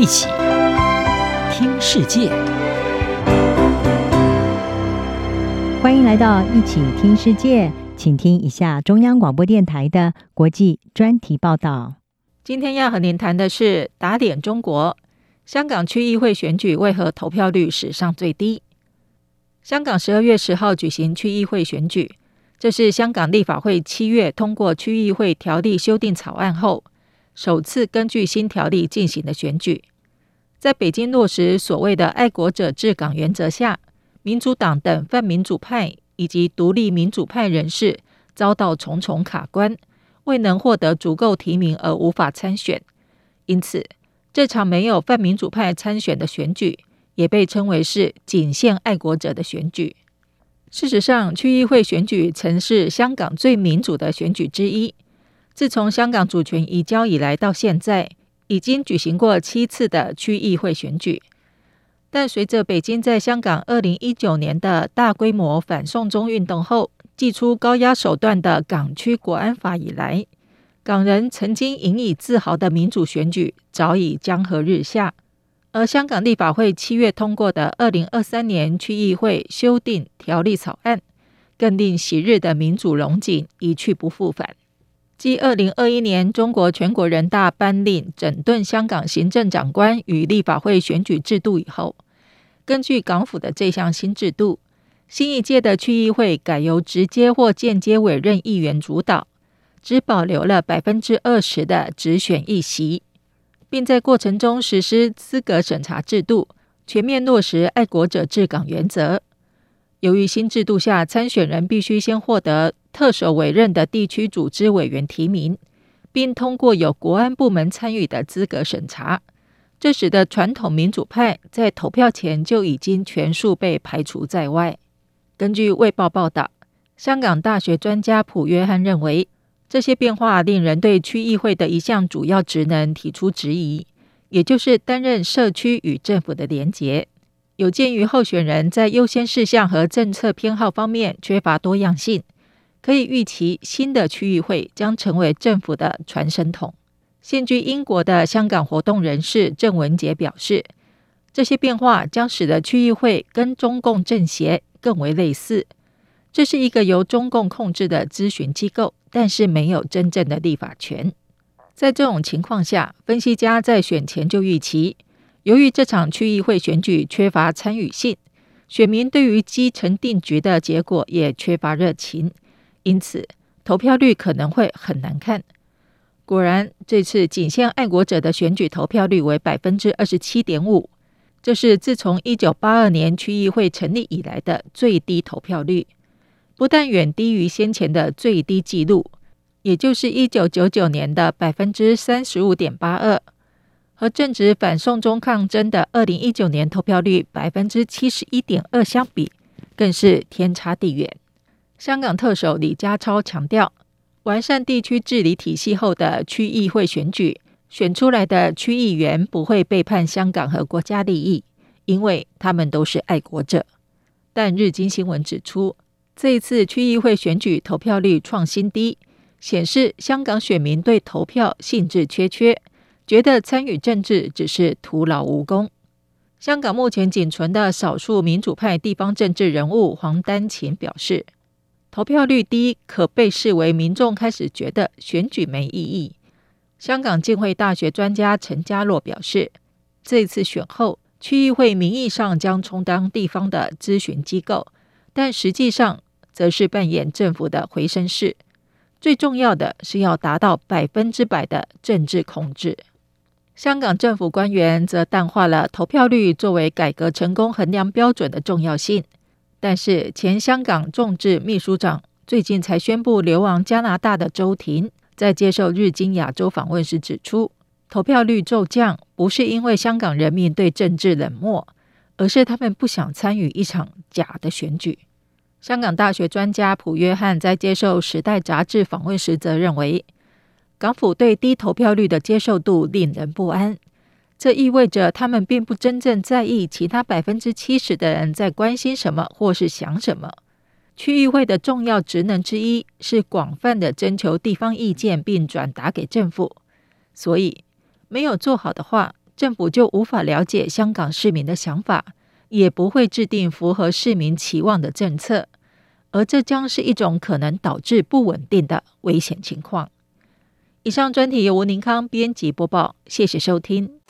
一起听世界，欢迎来到一起听世界，请听一下中央广播电台的国际专题报道。今天要和您谈的是打点中国，香港区议会选举为何投票率史上最低？香港十二月十号举行区议会选举，这是香港立法会七月通过区议会条例修订草案后，首次根据新条例进行的选举，在北京落实所谓的“爱国者治港”原则下，民主党等泛民主派以及独立民主派人士遭到重重卡关，未能获得足够提名而无法参选。因此，这场没有泛民主派参选的选举，也被称为是仅限爱国者的选举。事实上，区议会选举曾是香港最民主的选举之一。自从香港主权移交以来到现在，已经举行过七次的区议会选举。但随着北京在香港二零一九年的大规模反送中运动后，祭出高压手段的港区国安法以来，港人曾经引以自豪的民主选举早已江河日下。而香港立法会七月通过的二零二三年区议会修订条例草案，更令昔日的民主龙井一去不复返。继二零二一年中国全国人大颁令整顿香港行政长官与立法会选举制度以后，根据港府的这项新制度，新一届的区议会改由直接或间接委任议员主导，只保留了百分之二十的直选议席，并在过程中实施资格审查制度，全面落实爱国者治港原则。由于新制度下，参选人必须先获得特首委任的地区组织委员提名，并通过有国安部门参与的资格审查，这使得传统民主派在投票前就已经全数被排除在外。根据《卫报》报道，香港大学专家普约翰认为，这些变化令人对区议会的一项主要职能提出质疑，也就是担任社区与政府的连结。有鉴于候选人在优先事项和政策偏好方面缺乏多样性，可以预期新的区议会将成为政府的传声筒。现居英国的香港活动人士郑文杰表示，这些变化将使得区议会跟中共政协更为类似。这是一个由中共控制的咨询机构，但是没有真正的立法权。在这种情况下，分析家在选前就预期。由于这场区议会选举缺乏参与性，选民对于基层定局的结果也缺乏热情，因此投票率可能会很难看。果然，这次仅限爱国者的选举投票率为百分之二十七点五，这是自从一九八二年区议会成立以来的最低投票率，不但远低于先前的最低纪录，也就是一九九九年的百分之三十五点八二。和正值反送中抗争的二零一九年投票率百分之七十一点二相比，更是天差地远。香港特首李家超强调，完善地区治理体系后的区议会选举，选出来的区议员不会背叛香港和国家利益，因为他们都是爱国者。但日经新闻指出，这一次区议会选举投票率创新低，显示香港选民对投票兴致缺缺。觉得参与政治只是徒劳无功。香港目前仅存的少数民主派地方政治人物黄丹晴表示，投票率低可被视为民众开始觉得选举没意义。香港浸会大学专家陈家洛表示，这次选后，区议会名义上将充当地方的咨询机构，但实际上则是扮演政府的回声室。最重要的是要达到百分之百的政治控制。香港政府官员则淡化了投票率作为改革成功衡量标准的重要性，但是前香港众志秘书长最近才宣布流亡加拿大的周庭，在接受日经亚洲访问时指出，投票率骤降不是因为香港人民对政治冷漠，而是他们不想参与一场假的选举。香港大学专家普约翰在接受《时代》杂志访问时则认为。港府对低投票率的接受度令人不安。这意味着他们并不真正在意其他百分之七十的人在关心什么或是想什么。区议会的重要职能之一是广泛的征求地方意见并转达给政府。所以没有做好的话政府就无法了解香港市民的想法也不会制定符合市民期望的政策。而这将是一种可能导致不稳定的危险情况。以上专题由吴宁康编辑播报谢谢收听。